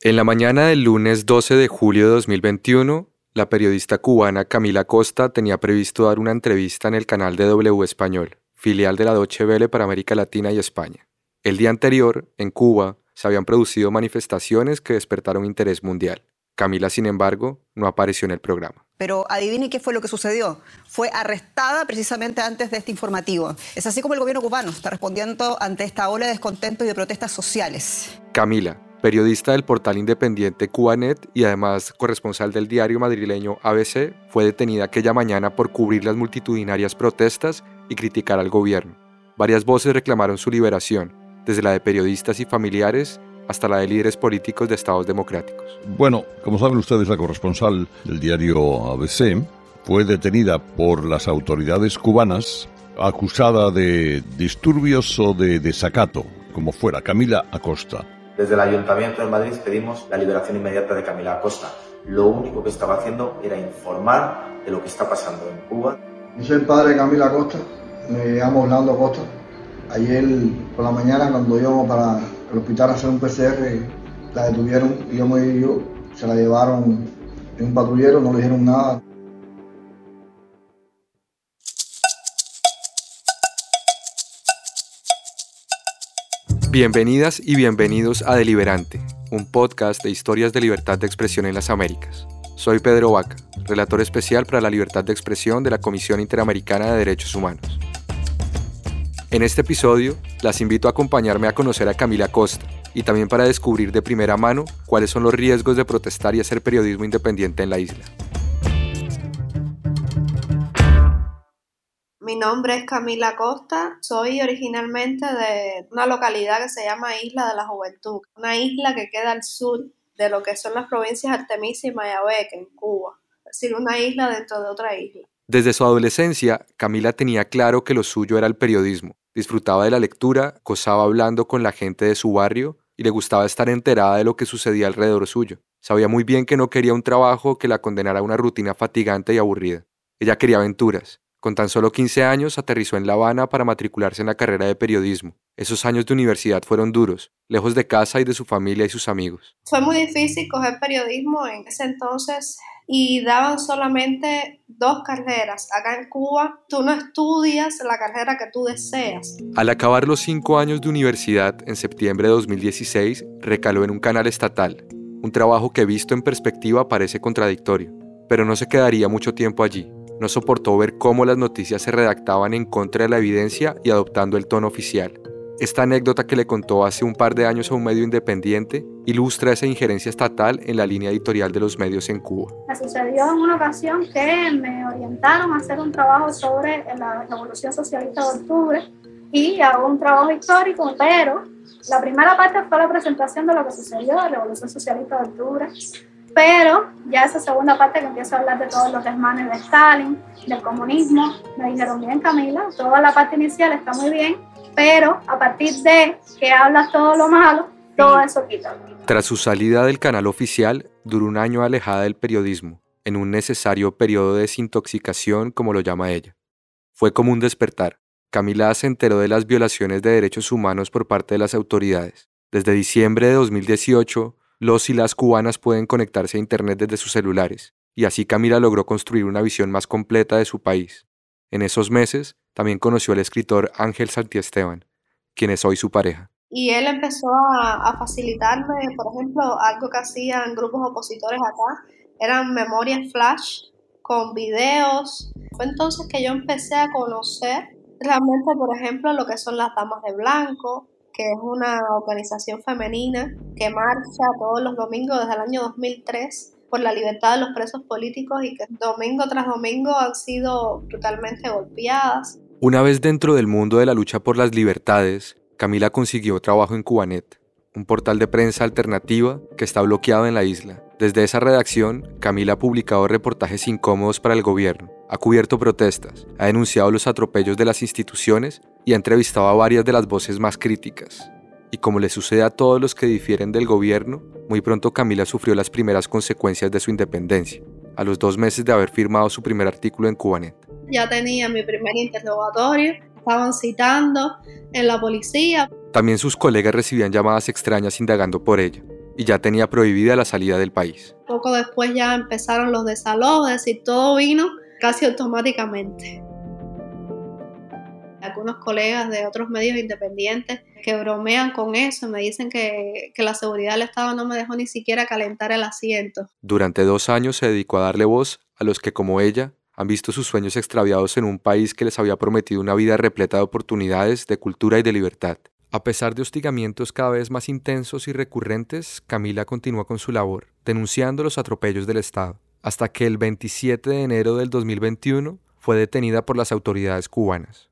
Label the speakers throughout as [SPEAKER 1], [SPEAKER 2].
[SPEAKER 1] En la mañana del lunes 12 de julio de 2021, la periodista cubana Camila Costa tenía previsto dar una entrevista en el canal de W Español, filial de la Deutsche Welle para América Latina y España. El día anterior, en Cuba, se habían producido manifestaciones que despertaron interés mundial. Camila, sin embargo, no apareció en el programa.
[SPEAKER 2] Pero adivine qué fue lo que sucedió. Fue arrestada precisamente antes de este informativo. Es así como el gobierno cubano está respondiendo ante esta ola de descontento y de protestas sociales.
[SPEAKER 1] Camila, periodista del portal independiente Cubanet y además corresponsal del diario madrileño ABC, fue detenida aquella mañana por cubrir las multitudinarias protestas y criticar al gobierno. Varias voces reclamaron su liberación, desde la de periodistas y familiares hasta la de líderes políticos de estados democráticos.
[SPEAKER 3] Bueno, como saben ustedes, la corresponsal del diario ABC fue detenida por las autoridades cubanas acusada de disturbios o de desacato, como fuera, Camila Acosta.
[SPEAKER 4] Desde el Ayuntamiento de Madrid pedimos la liberación inmediata de Camila Acosta. Lo único que estaba haciendo era informar de lo que está pasando en Cuba.
[SPEAKER 5] Yo soy el padre de Camila Acosta, me llamo Orlando Acosta. Ayer por la mañana cuando íbamos para el hospital a hacer un PCR, la detuvieron y yo me yo, se la llevaron en un patrullero, no le dijeron nada.
[SPEAKER 1] Bienvenidas y bienvenidos a Deliberante, un podcast de historias de libertad de expresión en las Américas. Soy Pedro Vaca, relator especial para la libertad de expresión de la Comisión Interamericana de Derechos Humanos. En este episodio, las invito a acompañarme a conocer a Camila Costa y también para descubrir de primera mano cuáles son los riesgos de protestar y hacer periodismo independiente en la isla.
[SPEAKER 6] Mi nombre es Camila Costa, soy originalmente de una localidad que se llama Isla de la Juventud, una isla que queda al sur de lo que son las provincias Artemisa y Mayabeque en Cuba, es decir, una isla dentro de otra isla.
[SPEAKER 1] Desde su adolescencia, Camila tenía claro que lo suyo era el periodismo. Disfrutaba de la lectura, gozaba hablando con la gente de su barrio y le gustaba estar enterada de lo que sucedía alrededor suyo. Sabía muy bien que no quería un trabajo que la condenara a una rutina fatigante y aburrida. Ella quería aventuras. Con tan solo 15 años aterrizó en La Habana para matricularse en la carrera de periodismo. Esos años de universidad fueron duros, lejos de casa y de su familia y sus amigos.
[SPEAKER 6] Fue muy difícil coger periodismo en ese entonces y daban solamente dos carreras. Acá en Cuba tú no estudias la carrera que tú deseas.
[SPEAKER 1] Al acabar los cinco años de universidad, en septiembre de 2016, recaló en un canal estatal, un trabajo que visto en perspectiva parece contradictorio, pero no se quedaría mucho tiempo allí. No soportó ver cómo las noticias se redactaban en contra de la evidencia y adoptando el tono oficial. Esta anécdota que le contó hace un par de años a un medio independiente ilustra esa injerencia estatal en la línea editorial de los medios en Cuba.
[SPEAKER 7] Me sucedió en una ocasión que me orientaron a hacer un trabajo sobre la Revolución Socialista de Octubre y hago un trabajo histórico, pero la primera parte fue la presentación de lo que sucedió en la Revolución Socialista de Octubre, pero ya esa segunda parte que empiezo a hablar de todos los desmanes de Stalin, del comunismo, me dijeron, bien Camila, toda la parte inicial está muy bien, pero a partir de que hablas todo lo malo, todo eso quita.
[SPEAKER 1] Tras su salida del canal oficial, duró un año alejada del periodismo, en un necesario periodo de desintoxicación, como lo llama ella. Fue como un despertar. Camila se enteró de las violaciones de derechos humanos por parte de las autoridades. Desde diciembre de 2018, los y las cubanas pueden conectarse a Internet desde sus celulares, y así Camila logró construir una visión más completa de su país. En esos meses, también conoció al escritor Ángel Santiesteban, quien es hoy su pareja.
[SPEAKER 6] Y él empezó a, facilitarme, por ejemplo, algo que hacían grupos opositores acá, eran memorias flash con videos. Fue entonces que yo empecé a conocer realmente, por ejemplo, lo que son las Damas de Blanco, que es una organización femenina que marcha todos los domingos desde el año 2003 por la libertad de los presos políticos y que domingo tras domingo han sido brutalmente golpeadas.
[SPEAKER 1] Una vez dentro del mundo de la lucha por las libertades, Camila consiguió trabajo en Cubanet, un portal de prensa alternativa que está bloqueado en la isla. Desde esa redacción, Camila ha publicado reportajes incómodos para el gobierno, ha cubierto protestas, ha denunciado los atropellos de las instituciones y ha entrevistado a varias de las voces más críticas. Y como le sucede a todos los que difieren del gobierno, muy pronto Camila sufrió las primeras consecuencias de su independencia, a los dos meses de haber firmado su primer artículo en Cubanet.
[SPEAKER 6] Ya tenía mi primer interrogatorio, estaban citando en la policía.
[SPEAKER 1] También sus colegas recibían llamadas extrañas indagando por ella. y ya tenía prohibida la salida del país.
[SPEAKER 6] Poco después ya empezaron los desalojos, es decir, todo vino casi automáticamente. Algunos colegas de otros medios independientes que bromean con eso, me dicen que, que la seguridad del Estado no me dejó ni siquiera calentar el asiento.
[SPEAKER 1] Durante dos años se dedicó a darle voz a los que, como ella, han visto sus sueños extraviados en un país que les había prometido una vida repleta de oportunidades, de cultura y de libertad. A pesar de hostigamientos cada vez más intensos y recurrentes, Camila continúa con su labor, denunciando los atropellos del Estado, hasta que el 27 de enero del 2021 fue detenida por las autoridades cubanas.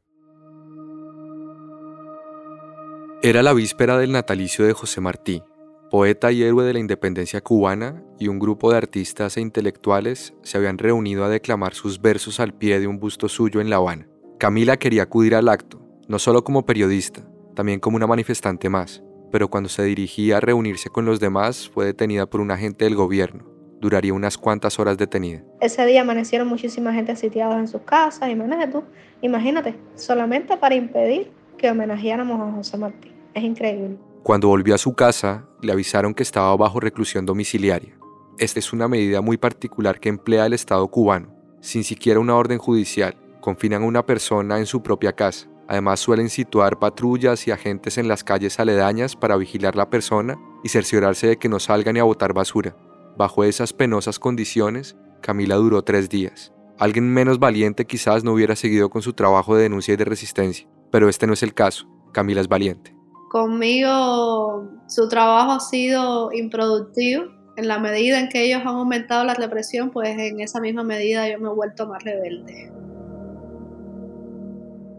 [SPEAKER 1] Era la víspera del natalicio de José Martí, poeta y héroe de la independencia cubana, y un grupo de artistas e intelectuales se habían reunido a declamar sus versos al pie de un busto suyo en La Habana. Camila quería acudir al acto, no solo como periodista, también como una manifestante más, pero cuando se dirigía a reunirse con los demás fue detenida por un agente del gobierno. Duraría unas cuantas horas detenida.
[SPEAKER 6] Ese día amanecieron muchísima gente sitiada en sus casas, imagínate tú, imagínate, solamente para impedir que homenajeáramos a José Martí. Es increíble.
[SPEAKER 1] Cuando volvió a su casa, le avisaron que estaba bajo reclusión domiciliaria. Esta es una medida muy particular que emplea el Estado cubano, sin siquiera una orden judicial. Confinan a una persona en su propia casa Además suelen situar patrullas y agentes en las calles aledañas para vigilar la persona y cerciorarse de que no salga ni a botar basura. Bajo esas penosas condiciones, Camila duró tres días. Alguien menos valiente quizás no hubiera seguido con su trabajo de denuncia y de resistencia, pero este no es el caso. Camila es valiente.
[SPEAKER 6] Conmigo su trabajo ha sido improductivo. En la medida en que ellos han aumentado la represión, pues en esa misma medida yo me he vuelto más rebelde.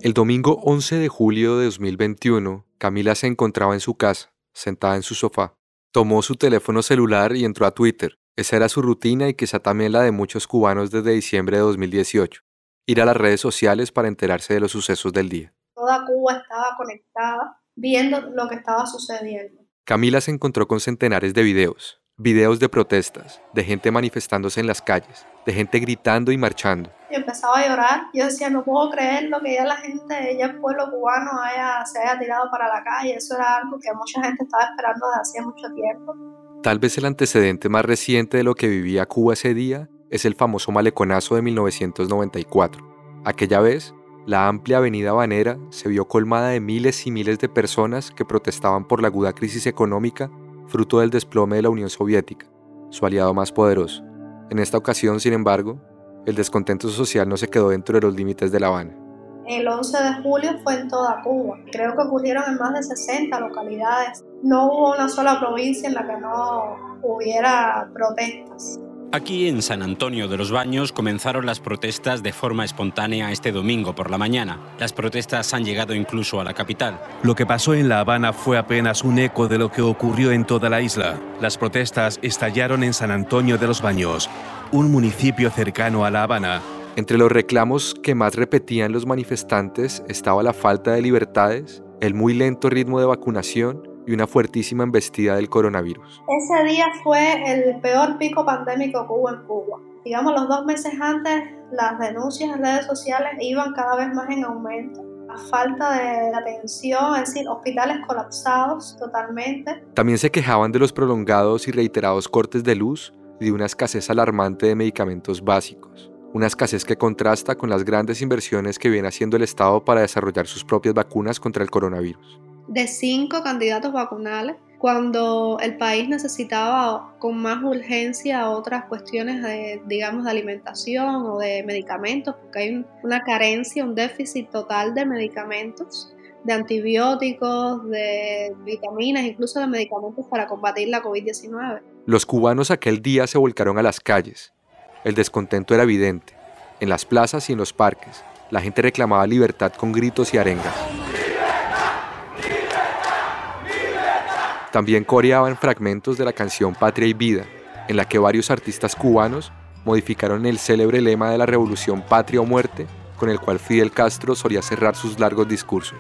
[SPEAKER 1] El domingo 11 de julio de 2021, Camila se encontraba en su casa, sentada en su sofá. Tomó su teléfono celular y entró a Twitter. Esa era su rutina y quizá también la de muchos cubanos desde diciembre de 2018. Ir a las redes sociales para enterarse de los sucesos del día.
[SPEAKER 6] Toda Cuba estaba conectada viendo lo que estaba sucediendo.
[SPEAKER 1] Camila se encontró con centenares de videos, videos de protestas, de gente manifestándose en las calles, de gente gritando y marchando.
[SPEAKER 6] Y empezaba a llorar. Yo decía, no puedo creer lo que ya la gente, ya el pueblo cubano haya, se haya tirado para la calle. Eso era algo que mucha gente estaba esperando desde hacía mucho tiempo.
[SPEAKER 1] Tal vez el antecedente más reciente de lo que vivía Cuba ese día es el famoso maleconazo de 1994. Aquella vez, la amplia avenida Banera se vio colmada de miles y miles de personas que protestaban por la aguda crisis económica fruto del desplome de la Unión Soviética, su aliado más poderoso. En esta ocasión, sin embargo, el descontento social no se quedó dentro de los límites de La Habana.
[SPEAKER 6] El 11 de julio fue en toda Cuba. Creo que ocurrieron en más de 60 localidades. No hubo una sola provincia en la que no hubiera protestas.
[SPEAKER 8] Aquí en San Antonio de los Baños comenzaron las protestas de forma espontánea este domingo por la mañana. Las protestas han llegado incluso a la capital.
[SPEAKER 9] Lo que pasó en La Habana fue apenas un eco de lo que ocurrió en toda la isla. Las protestas estallaron en San Antonio de los Baños, un municipio cercano a La Habana.
[SPEAKER 1] Entre los reclamos que más repetían los manifestantes estaba la falta de libertades, el muy lento ritmo de vacunación y una fuertísima embestida del coronavirus.
[SPEAKER 6] Ese día fue el peor pico pandémico que hubo en Cuba. Digamos, los dos meses antes, las denuncias en redes sociales iban cada vez más en aumento. La falta de atención, es decir, hospitales colapsados totalmente.
[SPEAKER 1] También se quejaban de los prolongados y reiterados cortes de luz y de una escasez alarmante de medicamentos básicos. Una escasez que contrasta con las grandes inversiones que viene haciendo el Estado para desarrollar sus propias vacunas contra el coronavirus
[SPEAKER 6] de cinco candidatos vacunales cuando el país necesitaba con más urgencia otras cuestiones de, digamos, de alimentación o de medicamentos, porque hay una carencia, un déficit total de medicamentos, de antibióticos, de vitaminas, incluso de medicamentos para combatir la COVID-19.
[SPEAKER 1] Los cubanos aquel día se volcaron a las calles. El descontento era evidente. En las plazas y en los parques, la gente reclamaba libertad con gritos y arengas. También coreaban fragmentos de la canción Patria y Vida, en la que varios artistas cubanos modificaron el célebre lema de la revolución Patria o Muerte, con el cual Fidel Castro solía cerrar sus largos discursos.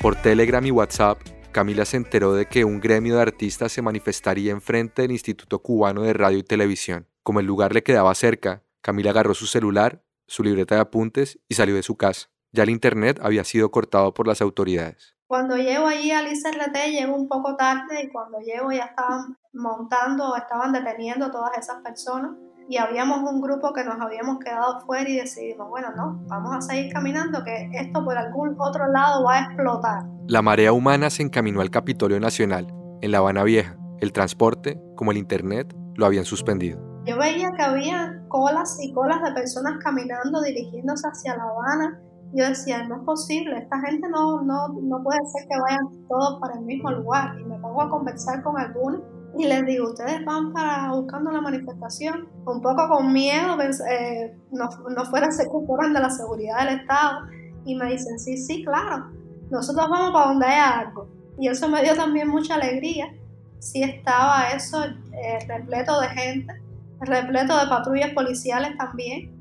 [SPEAKER 1] Por Telegram y WhatsApp, Camila se enteró de que un gremio de artistas se manifestaría enfrente del Instituto Cubano de Radio y Televisión. Como el lugar le quedaba cerca, Camila agarró su celular su libreta de apuntes y salió de su casa. Ya el Internet había sido cortado por las autoridades.
[SPEAKER 6] Cuando llego allí al ICRT llego un poco tarde y cuando llego ya estaban montando, estaban deteniendo todas esas personas y habíamos un grupo que nos habíamos quedado fuera y decidimos, bueno, no, vamos a seguir caminando que esto por algún otro lado va a explotar.
[SPEAKER 1] La marea humana se encaminó al Capitolio Nacional, en La Habana Vieja. El transporte, como el Internet, lo habían suspendido.
[SPEAKER 6] Yo veía que había colas y colas de personas caminando, dirigiéndose hacia La Habana. Yo decía, no es posible, esta gente no, no, no puede ser que vayan todos para el mismo lugar. Y me pongo a conversar con algunos y les digo, ¿ustedes van para buscando la manifestación? Un poco con miedo, eh, no, no fuera ocuparan de la seguridad del Estado. Y me dicen, sí, sí, claro, nosotros vamos para donde haya algo. Y eso me dio también mucha alegría. Sí estaba eso eh, repleto de gente, repleto de patrullas policiales también.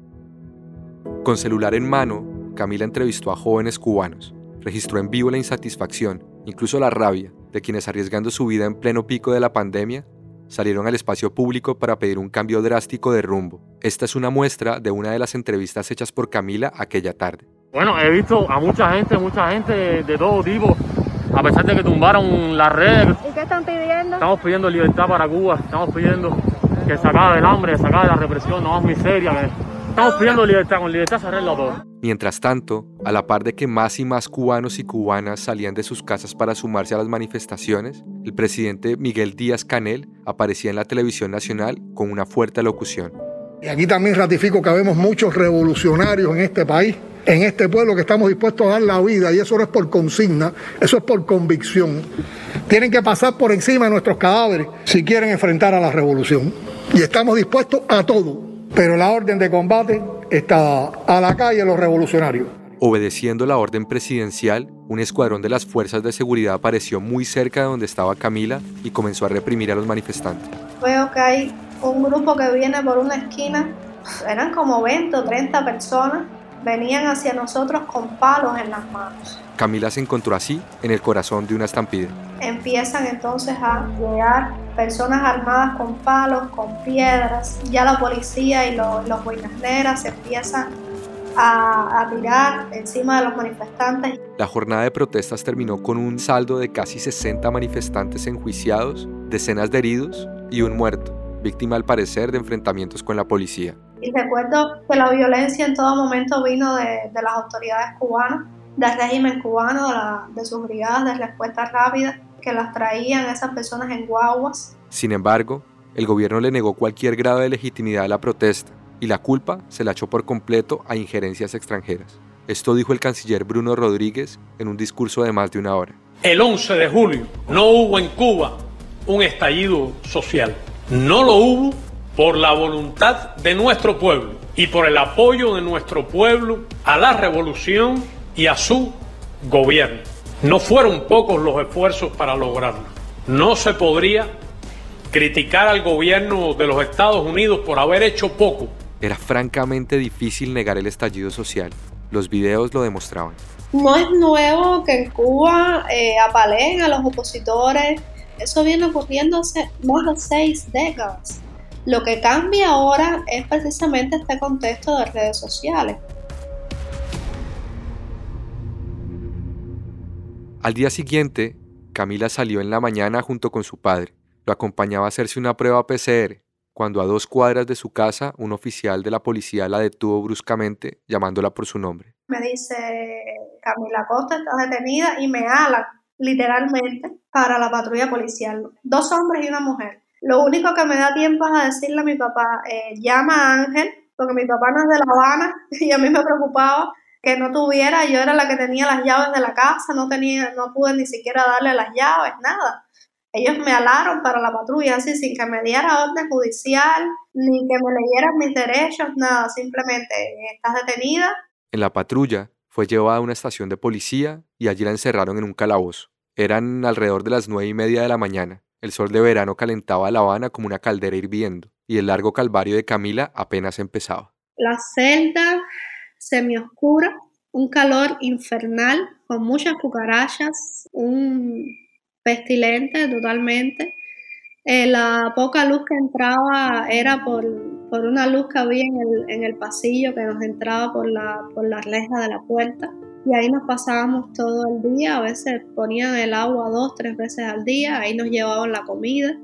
[SPEAKER 1] Con celular en mano, Camila entrevistó a jóvenes cubanos, registró en vivo la insatisfacción, incluso la rabia, de quienes arriesgando su vida en pleno pico de la pandemia, salieron al espacio público para pedir un cambio drástico de rumbo. Esta es una muestra de una de las entrevistas hechas por Camila aquella tarde.
[SPEAKER 10] Bueno, he visto a mucha gente, mucha gente de todo tipo, a pesar de que tumbaron las redes.
[SPEAKER 7] ¿Y qué están pidiendo?
[SPEAKER 10] Estamos pidiendo libertad para Cuba, estamos pidiendo que se acabe el hambre, que se acabe la represión, no más miseria. Estamos pidiendo libertad, con libertad se arregla todo.
[SPEAKER 1] Mientras tanto, a la par de que más y más cubanos y cubanas salían de sus casas para sumarse a las manifestaciones, el presidente Miguel Díaz Canel aparecía en la televisión nacional con una fuerte locución.
[SPEAKER 11] Y aquí también ratifico que habemos muchos revolucionarios en este país en este pueblo que estamos dispuestos a dar la vida y eso no es por consigna, eso es por convicción. Tienen que pasar por encima de nuestros cadáveres si quieren enfrentar a la revolución. Y estamos dispuestos a todo, pero la orden de combate está a la calle los revolucionarios.
[SPEAKER 1] Obedeciendo la orden presidencial, un escuadrón de las fuerzas de seguridad apareció muy cerca de donde estaba Camila y comenzó a reprimir a los manifestantes.
[SPEAKER 6] Veo que hay un grupo que viene por una esquina, eran como 20 o 30 personas, venían hacia nosotros con palos en las manos.
[SPEAKER 1] Camila se encontró así en el corazón de una estampida.
[SPEAKER 6] Empiezan entonces a llegar personas armadas con palos, con piedras. Ya la policía y los, los negras empiezan a, a, tirar encima de los manifestantes.
[SPEAKER 1] La jornada de protestas terminó con un saldo de casi 60 manifestantes enjuiciados, decenas de heridos y un muerto, víctima al parecer de enfrentamientos con la policía.
[SPEAKER 6] Y recuerdo que la violencia en todo momento vino de, de las autoridades cubanas, del régimen cubano, de, la, de sus brigadas de respuesta rápida, que las traían esas personas en guaguas.
[SPEAKER 1] Sin embargo, el gobierno le negó cualquier grado de legitimidad a la protesta y la culpa se la echó por completo a injerencias extranjeras. Esto dijo el canciller Bruno Rodríguez en un discurso de más de una hora.
[SPEAKER 12] El 11 de julio no hubo en Cuba un estallido social. No lo hubo por la voluntad de nuestro pueblo y por el apoyo de nuestro pueblo a la revolución y a su gobierno. No fueron pocos los esfuerzos para lograrlo. No se podría criticar al gobierno de los Estados Unidos por haber hecho poco.
[SPEAKER 1] Era francamente difícil negar el estallido social. Los videos lo demostraban.
[SPEAKER 6] No es nuevo que en Cuba eh, apaleen a los opositores. Eso viene ocurriendo hace más de seis décadas. Lo que cambia ahora es precisamente este contexto de redes sociales.
[SPEAKER 1] Al día siguiente, Camila salió en la mañana junto con su padre. Lo acompañaba a hacerse una prueba PCR, cuando a dos cuadras de su casa un oficial de la policía la detuvo bruscamente llamándola por su nombre.
[SPEAKER 6] Me dice, Camila Costa está detenida y me ala literalmente para la patrulla policial. Dos hombres y una mujer. Lo único que me da tiempo es a decirle a mi papá, eh, llama a Ángel, porque mi papá no es de La Habana y a mí me preocupaba que no tuviera, yo era la que tenía las llaves de la casa, no tenía, no pude ni siquiera darle las llaves, nada. Ellos me alaron para la patrulla, así sin que me diera orden judicial, ni que me leyeran mis derechos, nada, simplemente estás detenida.
[SPEAKER 1] En la patrulla fue llevada a una estación de policía y allí la encerraron en un calabozo. Eran alrededor de las nueve y media de la mañana. El sol de verano calentaba La Habana como una caldera hirviendo, y el largo calvario de Camila apenas empezaba.
[SPEAKER 6] La celda semioscura, un calor infernal, con muchas cucarachas, un pestilente totalmente. Eh, la poca luz que entraba era por, por una luz que había en el, en el, pasillo que nos entraba por la, por la reja de la puerta. y ahí nos pasábamos todo el día, a veces ponían el agua dos, tres veces al día, ahí nos llevaban la comida.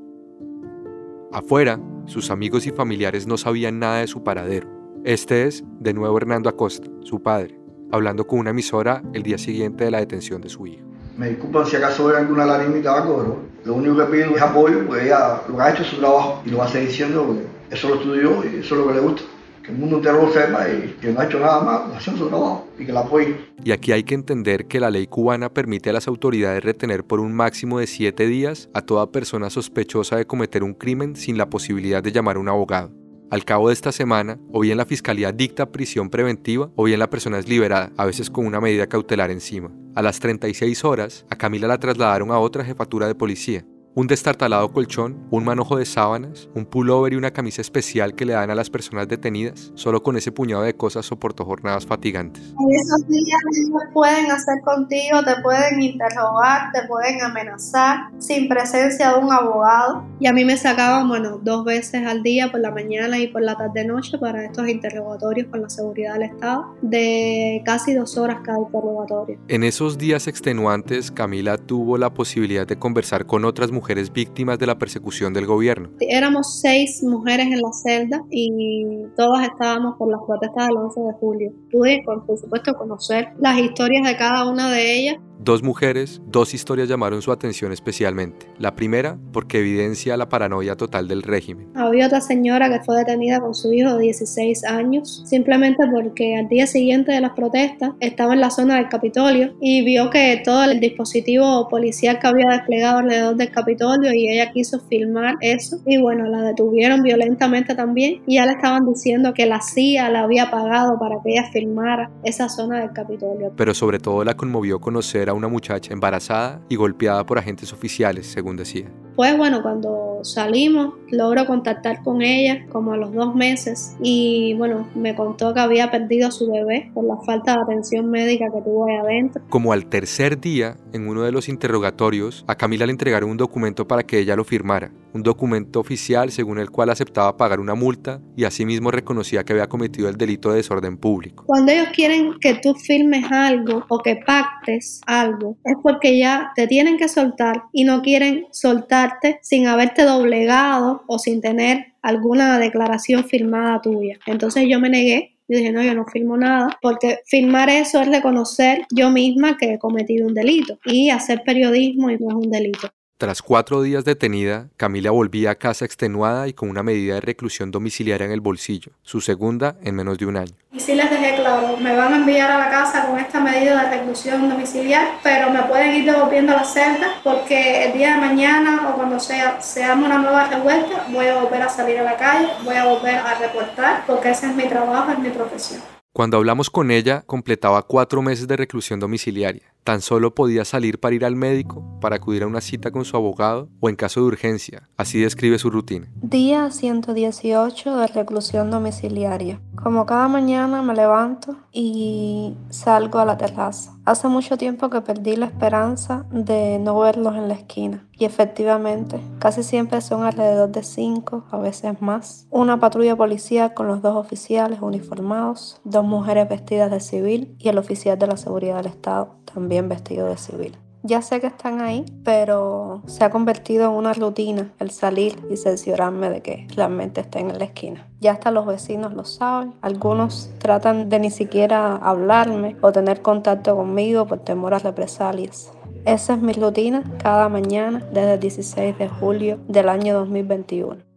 [SPEAKER 1] Afuera, sus amigos y familiares no sabían nada de su paradero. Este es, de nuevo, Hernando Acosta, su padre, hablando con una emisora el día siguiente de la detención de su hijo.
[SPEAKER 5] Me disculpan si acaso hay alguna algo, pero lo único que pido es apoyo, pues ella lo que ha hecho es su trabajo y lo va a seguir diciendo porque eso lo estudió y eso es lo que le gusta. Que el mundo entero lo sepa y que no ha hecho nada más, haciendo su trabajo y que la apoye.
[SPEAKER 1] Y aquí hay que entender que la ley cubana permite a las autoridades retener por un máximo de siete días a toda persona sospechosa de cometer un crimen sin la posibilidad de llamar a un abogado. Al cabo de esta semana, o bien la fiscalía dicta prisión preventiva, o bien la persona es liberada, a veces con una medida cautelar encima. A las 36 horas, a Camila la trasladaron a otra jefatura de policía, un destartalado colchón, un manojo de sábanas, un pullover y una camisa especial que le dan a las personas detenidas. Solo con ese puñado de cosas soportó jornadas fatigantes.
[SPEAKER 6] En esos días ellos pueden hacer contigo, te pueden interrogar, te pueden amenazar sin presencia de un abogado. Y a mí me sacaban, bueno, dos veces al día, por la mañana y por la tarde-noche, para estos interrogatorios con la seguridad del Estado, de casi dos horas cada interrogatorio.
[SPEAKER 1] En esos días extenuantes, Camila tuvo la posibilidad de conversar con otras mujeres mujeres víctimas de la persecución del gobierno.
[SPEAKER 6] Éramos seis mujeres en la celda y todas estábamos por las protestas del 11 de julio. Pude, por supuesto, conocer las historias de cada una de ellas
[SPEAKER 1] Dos mujeres, dos historias llamaron su atención especialmente. La primera, porque evidencia la paranoia total del régimen.
[SPEAKER 6] Había otra señora que fue detenida con su hijo de 16 años, simplemente porque al día siguiente de las protestas estaba en la zona del Capitolio y vio que todo el dispositivo policial que había desplegado alrededor del Capitolio y ella quiso filmar eso. Y bueno, la detuvieron violentamente también y ya le estaban diciendo que la CIA la había pagado para que ella filmara esa zona del Capitolio.
[SPEAKER 1] Pero sobre todo la conmovió conocer a una muchacha embarazada y golpeada por agentes oficiales, según decía.
[SPEAKER 6] Pues bueno, cuando salimos, logro contactar con ella como a los dos meses y bueno, me contó que había perdido a su bebé por la falta de atención médica que tuvo ahí adentro.
[SPEAKER 1] Como al tercer día, en uno de los interrogatorios, a Camila le entregaron un documento para que ella lo firmara, un documento oficial según el cual aceptaba pagar una multa y asimismo reconocía que había cometido el delito de desorden público.
[SPEAKER 6] Cuando ellos quieren que tú firmes algo o que pactes algo, es porque ya te tienen que soltar y no quieren soltar sin haberte doblegado o sin tener alguna declaración firmada tuya. Entonces yo me negué yo dije, no, yo no firmo nada, porque firmar eso es reconocer yo misma que he cometido un delito y hacer periodismo y no es un delito.
[SPEAKER 1] Tras cuatro días detenida, Camila volvía a casa extenuada y con una medida de reclusión domiciliaria en el bolsillo, su segunda en menos de un año.
[SPEAKER 7] Y sí les dejé claro, me van a enviar a la casa con esta medida de reclusión domiciliaria, pero me pueden ir devolviendo a la celda porque el día de mañana o cuando sea, seamos una nueva revuelta, voy a volver a salir a la calle, voy a volver a reportar porque ese es mi trabajo, es mi profesión.
[SPEAKER 1] Cuando hablamos con ella, completaba cuatro meses de reclusión domiciliaria. Tan solo podía salir para ir al médico, para acudir a una cita con su abogado o en caso de urgencia. Así describe su rutina.
[SPEAKER 6] Día 118 de reclusión domiciliaria. Como cada mañana me levanto y salgo a la terraza. Hace mucho tiempo que perdí la esperanza de no verlos en la esquina. Y efectivamente, casi siempre son alrededor de cinco, a veces más. Una patrulla policial con los dos oficiales uniformados, dos mujeres vestidas de civil y el oficial de la seguridad del Estado, también vestido de civil. Ya sé que están ahí, pero se ha convertido en una rutina el salir y cerciorarme de que realmente estén en la esquina. Ya hasta los vecinos lo saben. Algunos tratan de ni siquiera hablarme o tener contacto conmigo por temor a represalias. Esa es mi rutina cada mañana desde el 16 de julio del año 2021.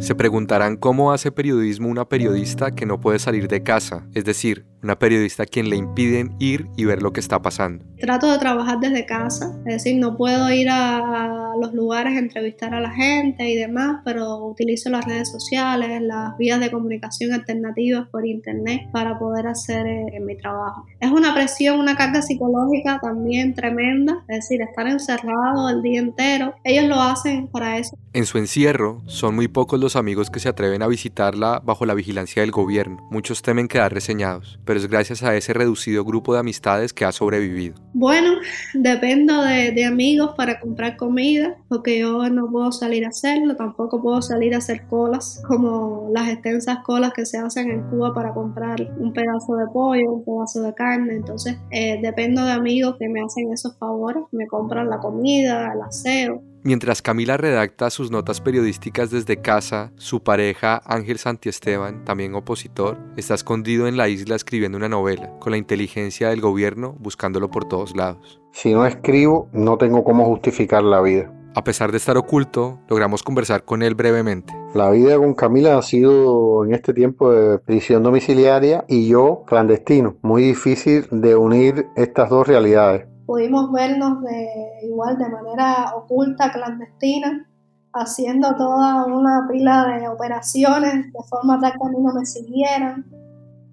[SPEAKER 1] Se preguntarán cómo hace periodismo una periodista que no puede salir de casa, es decir, una periodista a quien le impiden ir y ver lo que está pasando.
[SPEAKER 6] Trato de trabajar desde casa, es decir, no puedo ir a los lugares a entrevistar a la gente y demás, pero utilizo las redes sociales, las vías de comunicación alternativas por internet para poder hacer eh, mi trabajo. Es una presión, una carga psicológica también tremenda, es decir, estar encerrado el día entero. Ellos lo hacen para eso.
[SPEAKER 1] En su encierro, son muy pocos los amigos que se atreven a visitarla bajo la vigilancia del gobierno. Muchos temen quedar reseñados pero es gracias a ese reducido grupo de amistades que ha sobrevivido.
[SPEAKER 6] Bueno, dependo de, amigos para comprar comida, porque yo no puedo salir a hacerlo, tampoco puedo salir a hacer colas, como las extensas colas que se hacen en Cuba para comprar un pedazo de pollo, un pedazo de carne. Entonces, eh, dependo de amigos que me hacen esos favores, me compran la comida, el aseo.
[SPEAKER 1] Mientras Camila redacta sus notas periodísticas desde casa, su pareja Ángel Santiesteban, también opositor, está escondido en la isla escribiendo una novela, con la inteligencia del gobierno buscándolo por todos lados.
[SPEAKER 13] Si no escribo, no tengo cómo justificar la vida.
[SPEAKER 1] A pesar de estar oculto, logramos conversar con él brevemente.
[SPEAKER 13] La vida con Camila ha sido en este tiempo de prisión domiciliaria y yo clandestino. Muy difícil de unir estas dos realidades
[SPEAKER 6] pudimos vernos de igual de manera oculta, clandestina, haciendo toda una pila de operaciones de forma tal que a mí no me siguieran,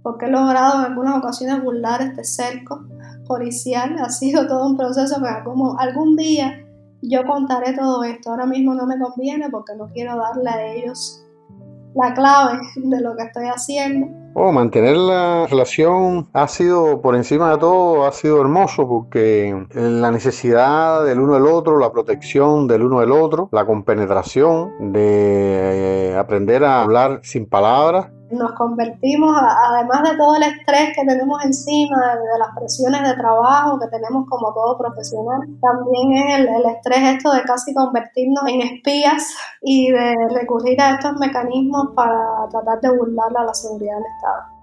[SPEAKER 6] porque he logrado en algunas ocasiones burlar este cerco policial. Ha sido todo un proceso que como algún día yo contaré todo esto. Ahora mismo no me conviene porque no quiero darle a ellos la clave de lo que estoy haciendo.
[SPEAKER 13] Oh, mantener la relación ha sido, por encima de todo, ha sido hermoso porque la necesidad del uno del otro, la protección del uno del otro, la compenetración de eh, aprender a hablar sin palabras,
[SPEAKER 6] nos convertimos, además de todo el estrés que tenemos encima, de las presiones de trabajo que tenemos como todo profesional, también es el, el, estrés esto de casi convertirnos en espías y de recurrir a estos mecanismos para tratar de burlar a la seguridad del Estado.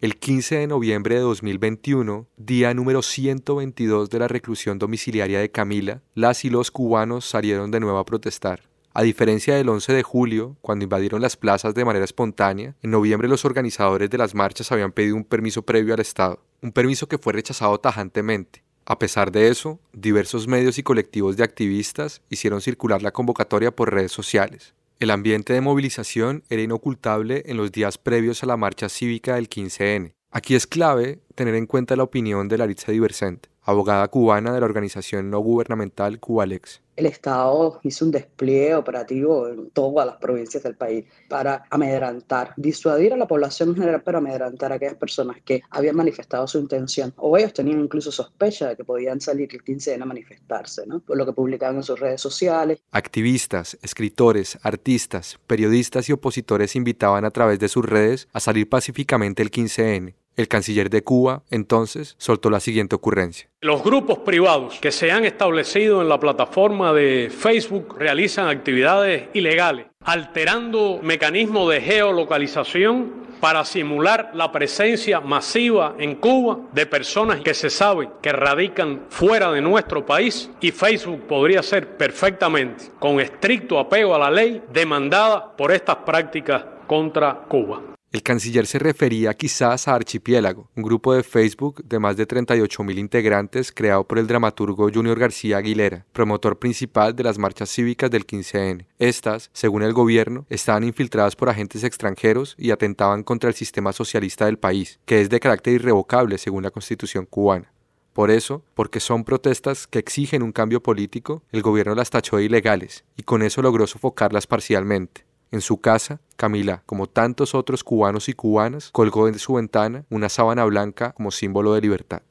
[SPEAKER 1] El 15 de noviembre de 2021, día número 122 de la reclusión domiciliaria de Camila, las y los cubanos salieron de nuevo a protestar. A diferencia del 11 de julio, cuando invadieron las plazas de manera espontánea, en noviembre los organizadores de las marchas habían pedido un permiso previo al Estado, un permiso que fue rechazado tajantemente. A pesar de eso, diversos medios y colectivos de activistas hicieron circular la convocatoria por redes sociales. El ambiente de movilización era inocultable en los días previos a la marcha cívica del 15N. Aquí es clave tener en cuenta la opinión de Laritza Diversent, abogada cubana de la organización no gubernamental Cubalex
[SPEAKER 14] el Estado hizo un despliegue operativo en todas las provincias del país para amedrentar, disuadir a la población en general, pero amedrentar a aquellas personas que habían manifestado su intención o ellos tenían incluso sospecha de que podían salir el 15 de a manifestarse, ¿no? por lo que publicaban en sus redes sociales.
[SPEAKER 1] Activistas, escritores, artistas, periodistas y opositores invitaban a través de sus redes a salir pacíficamente el 15N el canciller de Cuba entonces soltó la siguiente ocurrencia.
[SPEAKER 12] Los grupos privados que se han establecido en la plataforma de Facebook realizan actividades ilegales, alterando mecanismos de geolocalización para simular la presencia masiva en Cuba de personas que se sabe que radican fuera de nuestro país y Facebook podría ser perfectamente, con estricto apego a la ley, demandada por estas prácticas contra Cuba.
[SPEAKER 1] El canciller se refería quizás a Archipiélago, un grupo de Facebook de más de 38.000 integrantes creado por el dramaturgo Junior García Aguilera, promotor principal de las marchas cívicas del 15N. Estas, según el gobierno, estaban infiltradas por agentes extranjeros y atentaban contra el sistema socialista del país, que es de carácter irrevocable según la constitución cubana. Por eso, porque son protestas que exigen un cambio político, el gobierno las tachó de ilegales y con eso logró sofocarlas parcialmente. En su casa, Camila, como tantos otros cubanos y cubanas, colgó en su ventana una sábana blanca como símbolo de libertad.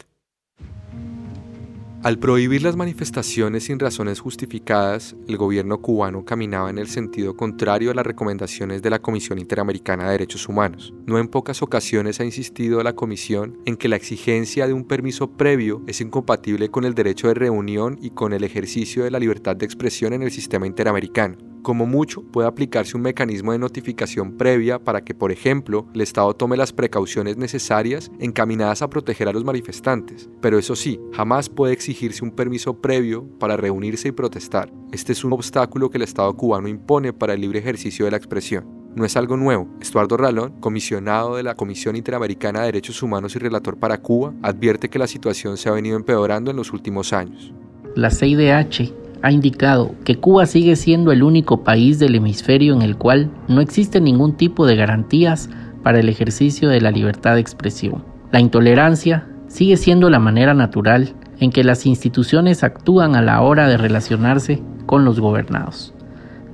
[SPEAKER 1] Al prohibir las manifestaciones sin razones justificadas, el gobierno cubano caminaba en el sentido contrario a las recomendaciones de la Comisión Interamericana de Derechos Humanos. No en pocas ocasiones ha insistido la Comisión en que la exigencia de un permiso previo es incompatible con el derecho de reunión y con el ejercicio de la libertad de expresión en el sistema interamericano. Como mucho, puede aplicarse un mecanismo de notificación previa para que, por ejemplo, el Estado tome las precauciones necesarias encaminadas a proteger a los manifestantes. Pero eso sí, jamás puede exigirse un permiso previo para reunirse y protestar. Este es un obstáculo que el Estado cubano impone para el libre ejercicio de la expresión. No es algo nuevo. Estuardo Ralón, comisionado de la Comisión Interamericana de Derechos Humanos y relator para Cuba, advierte que la situación se ha venido empeorando en los últimos años.
[SPEAKER 15] La CIDH ha indicado que Cuba sigue siendo el único país del hemisferio en el cual no existe ningún tipo de garantías para el ejercicio de la libertad de expresión. La intolerancia sigue siendo la manera natural en que las instituciones actúan a la hora de relacionarse con los gobernados.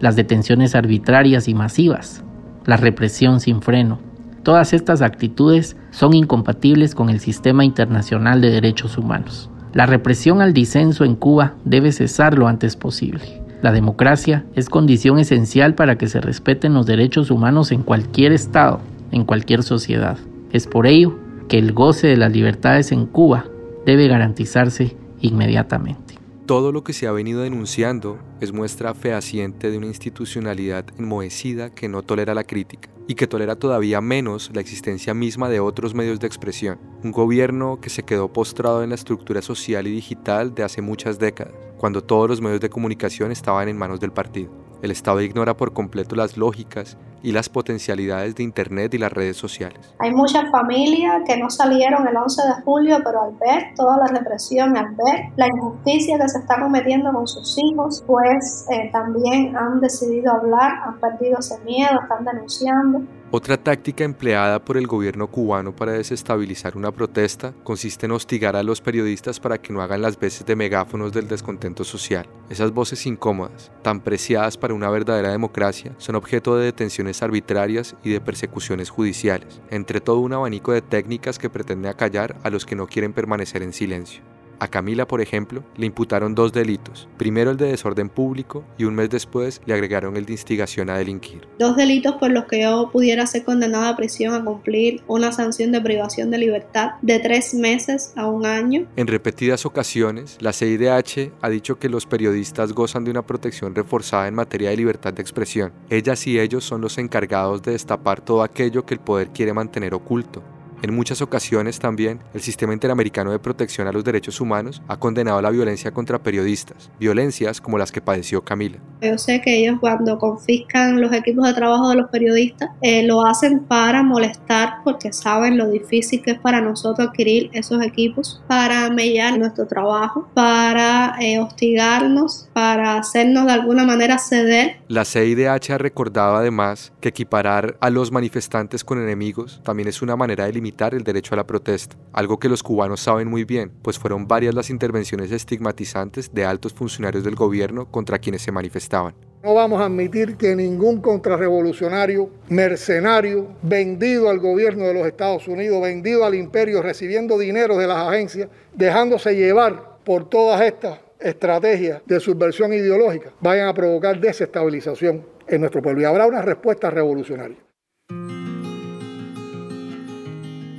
[SPEAKER 15] las detenciones arbitrarias y masivas, la represión sin freno. Todas estas actitudes son incompatibles con el sistema internacional de derechos humanos. La represión al disenso en Cuba debe cesar lo antes posible. La democracia es condición esencial para que se respeten los derechos humanos en cualquier estado, en cualquier sociedad. Es por ello que el goce de las libertades en Cuba debe garantizarse inmediatamente.
[SPEAKER 1] Todo lo que se ha venido denunciando es muestra fehaciente de una institucionalidad enmohecida que no tolera la crítica y que tolera todavía menos la existencia misma de otros medios de expresión. Un gobierno que se quedó postrado en la estructura social y digital de hace muchas décadas, cuando todos los medios de comunicación estaban en manos del partido. El Estado ignora por completo las lógicas y las potencialidades de Internet y las redes sociales.
[SPEAKER 6] Hay muchas familias que no salieron el 11 de julio, pero al ver toda la represión, al ver la injusticia que se está cometiendo con sus hijos, pues eh, también han decidido hablar, han perdido ese miedo, están denunciando.
[SPEAKER 1] Otra táctica empleada por el gobierno cubano para desestabilizar una protesta consiste en hostigar a los periodistas para que no hagan las veces de megáfonos del descontento social. Esas voces incómodas, tan preciadas para una verdadera democracia, son objeto de detenciones arbitrarias y de persecuciones judiciales, entre todo un abanico de técnicas que pretenden acallar a los que no quieren permanecer en silencio. A Camila, por ejemplo, le imputaron dos delitos. Primero el de desorden público y un mes después le agregaron el de instigación a delinquir.
[SPEAKER 6] Dos delitos por los que yo pudiera ser condenada a prisión a cumplir una sanción de privación de libertad de tres meses a un año.
[SPEAKER 1] En repetidas ocasiones, la CIDH ha dicho que los periodistas gozan de una protección reforzada en materia de libertad de expresión. Ellas y ellos son los encargados de destapar todo aquello que el poder quiere mantener oculto. En muchas ocasiones también el Sistema Interamericano de Protección a los Derechos Humanos ha condenado la violencia contra periodistas, violencias como las que padeció Camila.
[SPEAKER 6] Yo sé que ellos cuando confiscan los equipos de trabajo de los periodistas eh, lo hacen para molestar porque saben lo difícil que es para nosotros adquirir esos equipos, para mellar nuestro trabajo, para eh, hostigarnos, para hacernos de alguna manera ceder.
[SPEAKER 1] La CIDH ha recordado además que equiparar a los manifestantes con enemigos también es una manera de limitar el derecho a la protesta, algo que los cubanos saben muy bien, pues fueron varias las intervenciones estigmatizantes de altos funcionarios del gobierno contra quienes se manifestaban.
[SPEAKER 11] No vamos a admitir que ningún contrarrevolucionario, mercenario, vendido al gobierno de los Estados Unidos, vendido al imperio, recibiendo dinero de las agencias, dejándose llevar por todas estas estrategias de subversión ideológica, vayan a provocar desestabilización en nuestro pueblo. Y habrá una respuesta revolucionaria.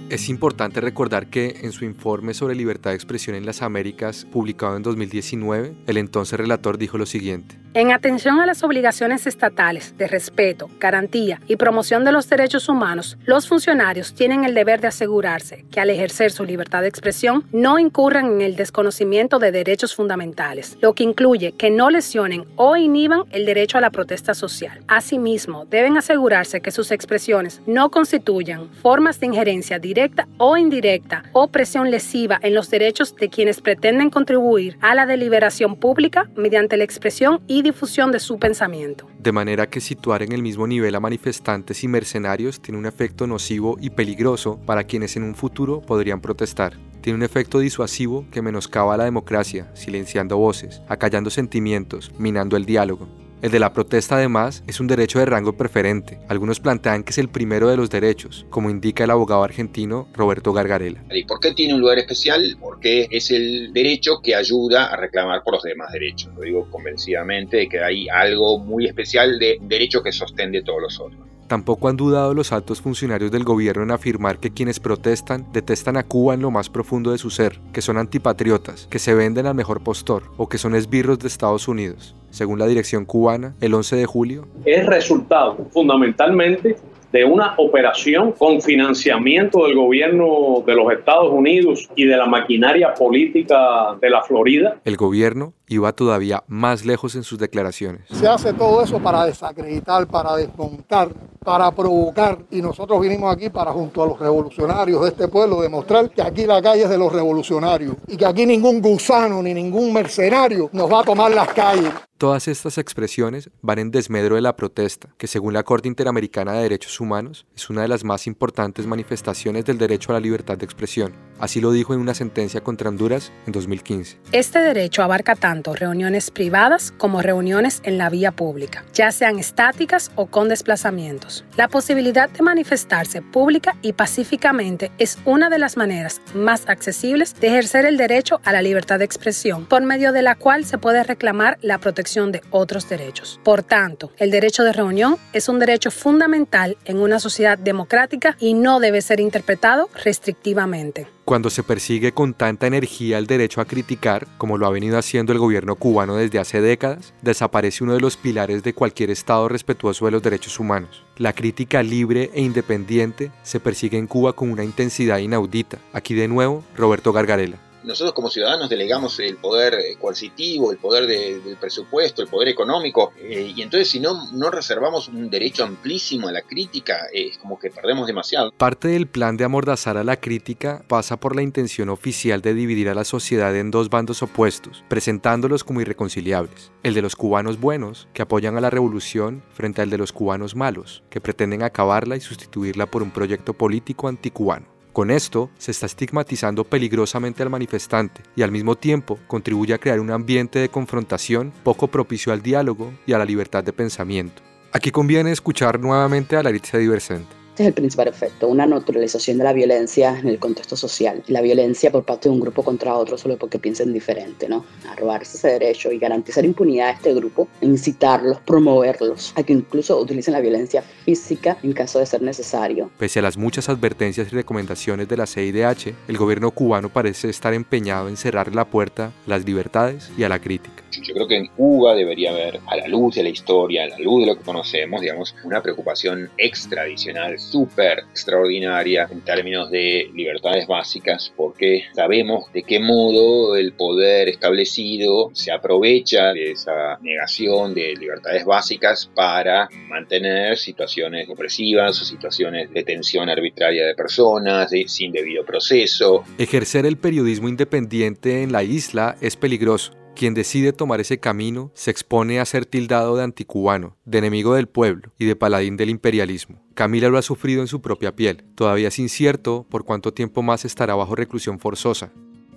[SPEAKER 1] Es importante recordar que en su informe sobre libertad de expresión en las Américas, publicado en 2019, el entonces relator dijo lo siguiente.
[SPEAKER 16] En atención a las obligaciones estatales de respeto, garantía y promoción de los derechos humanos, los funcionarios tienen el deber de asegurarse que al ejercer su libertad de expresión no incurran en el desconocimiento de derechos fundamentales, lo que incluye que no lesionen o inhiban el derecho a la protesta social. Asimismo, deben asegurarse que sus expresiones no constituyan formas de injerencia directa o indirecta o presión lesiva en los derechos de quienes pretenden contribuir a la deliberación pública mediante la expresión y difusión de su pensamiento.
[SPEAKER 1] De manera que situar en el mismo nivel a manifestantes y mercenarios tiene un efecto nocivo y peligroso para quienes en un futuro podrían protestar. Tiene un efecto disuasivo que menoscaba la democracia, silenciando voces, acallando sentimientos, minando el diálogo. El de la protesta además es un derecho de rango preferente. Algunos plantean que es el primero de los derechos, como indica el abogado argentino Roberto Gargarela.
[SPEAKER 17] ¿Y por qué tiene un lugar especial? Porque es el derecho que ayuda a reclamar por los demás derechos. Lo digo convencidamente de que hay algo muy especial de derecho que sostiene todos los otros.
[SPEAKER 1] Tampoco han dudado los altos funcionarios del gobierno en afirmar que quienes protestan detestan a Cuba en lo más profundo de su ser, que son antipatriotas, que se venden al mejor postor o que son esbirros de Estados Unidos. Según la dirección cubana, el 11 de julio
[SPEAKER 12] es resultado fundamentalmente de una operación con financiamiento del gobierno de los Estados Unidos y de la maquinaria política de la Florida.
[SPEAKER 1] El gobierno iba todavía más lejos en sus declaraciones.
[SPEAKER 11] Se hace todo eso para desacreditar, para desmontar, para provocar. Y nosotros vinimos aquí para, junto a los revolucionarios de este pueblo, demostrar que aquí la calle es de los revolucionarios y que aquí ningún gusano ni ningún mercenario nos va a tomar las calles.
[SPEAKER 1] Todas estas expresiones van en desmedro de la protesta, que según la Corte Interamericana de Derechos Humanos es una de las más importantes manifestaciones del derecho a la libertad de expresión. Así lo dijo en una sentencia contra Honduras en 2015.
[SPEAKER 16] Este derecho abarca tanto reuniones privadas como reuniones en la vía pública, ya sean estáticas o con desplazamientos. La posibilidad de manifestarse pública y pacíficamente es una de las maneras más accesibles de ejercer el derecho a la libertad de expresión, por medio de la cual se puede reclamar la protección de otros derechos. Por tanto, el derecho de reunión es un derecho fundamental en una sociedad democrática y no debe ser interpretado restrictivamente.
[SPEAKER 1] Cuando se persigue con tanta energía el derecho a criticar, como lo ha venido haciendo el gobierno cubano desde hace décadas, desaparece uno de los pilares de cualquier Estado respetuoso de los derechos humanos. La crítica libre e independiente se persigue en Cuba con una intensidad inaudita. Aquí de nuevo, Roberto Gargarela
[SPEAKER 17] nosotros como ciudadanos delegamos el poder eh, coercitivo, el poder del presupuesto, el poder económico, eh, y entonces si no, no reservamos un derecho amplísimo a la crítica, eh, es como que perdemos demasiado.
[SPEAKER 1] Parte del plan de amordazar a la crítica pasa por la intención oficial de dividir a la sociedad en dos bandos opuestos, presentándolos como irreconciliables. El de los cubanos buenos, que apoyan a la revolución, frente al de los cubanos malos, que pretenden acabarla y sustituirla por un proyecto político anticubano. Con esto se está estigmatizando peligrosamente al manifestante y al mismo tiempo contribuye a crear un ambiente de confrontación poco propicio al diálogo y a la libertad de pensamiento. Aquí conviene escuchar nuevamente a Laritza Diversente.
[SPEAKER 14] Este es el principal efecto, una naturalización de la violencia en el contexto social. La violencia por parte de un grupo contra otro solo porque piensen diferente, ¿no? A robarse ese derecho y garantizar impunidad a este grupo, incitarlos, promoverlos, a que incluso utilicen la violencia física en caso de ser necesario.
[SPEAKER 1] Pese a las muchas advertencias y recomendaciones de la CIDH, el gobierno cubano parece estar empeñado en cerrar la puerta a las libertades y a la crítica.
[SPEAKER 17] Yo creo que en Cuba debería haber, a la luz de la historia, a la luz de lo que conocemos, digamos, una preocupación extradicional súper extraordinaria en términos de libertades básicas, porque sabemos de qué modo el poder establecido se aprovecha de esa negación de libertades básicas para mantener situaciones opresivas o situaciones de detención arbitraria de personas, de, sin debido proceso.
[SPEAKER 1] Ejercer el periodismo independiente en la isla es peligroso quien decide tomar ese camino se expone a ser tildado de anticubano, de enemigo del pueblo y de paladín del imperialismo. Camila lo ha sufrido en su propia piel. Todavía es incierto por cuánto tiempo más estará bajo reclusión forzosa.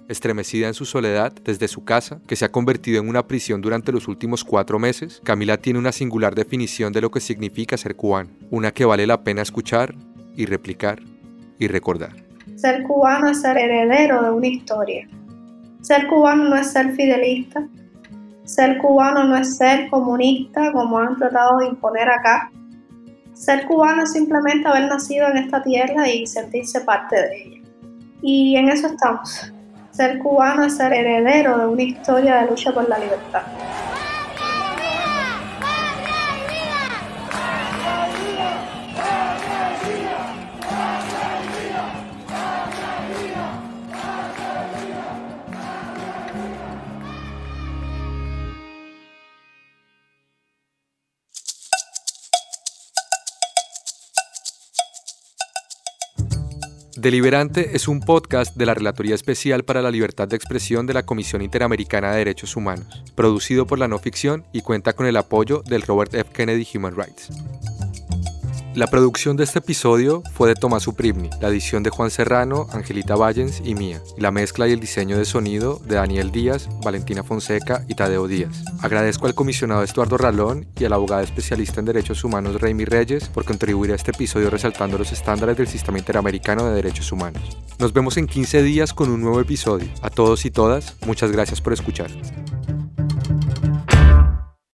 [SPEAKER 1] Estremecida en su soledad desde su casa, que se ha convertido en una prisión durante los últimos cuatro meses, Camila tiene una singular definición de lo que significa ser cubano, una que vale la pena escuchar y replicar y recordar.
[SPEAKER 6] Ser cubano es ser heredero de una historia, ser cubano no es ser fidelista. Ser cubano no es ser comunista como han tratado de imponer acá. Ser cubano es simplemente haber nacido en esta tierra y sentirse parte de ella. Y en eso estamos. Ser cubano es ser heredero de una historia de lucha por la libertad.
[SPEAKER 1] Deliberante es un podcast de la Relatoría Especial para la Libertad de Expresión de la Comisión Interamericana de Derechos Humanos, producido por la no ficción y cuenta con el apoyo del Robert F. Kennedy Human Rights. La producción de este episodio fue de Tomás Upribni, la edición de Juan Serrano, Angelita Vallens y mía, y la mezcla y el diseño de sonido de Daniel Díaz, Valentina Fonseca y Tadeo Díaz. Agradezco al comisionado Estuardo Ralón y al abogado especialista en derechos humanos Raimi Reyes por contribuir a este episodio resaltando los estándares del Sistema Interamericano de Derechos Humanos. Nos vemos en 15 días con un nuevo episodio. A todos y todas, muchas gracias por escuchar.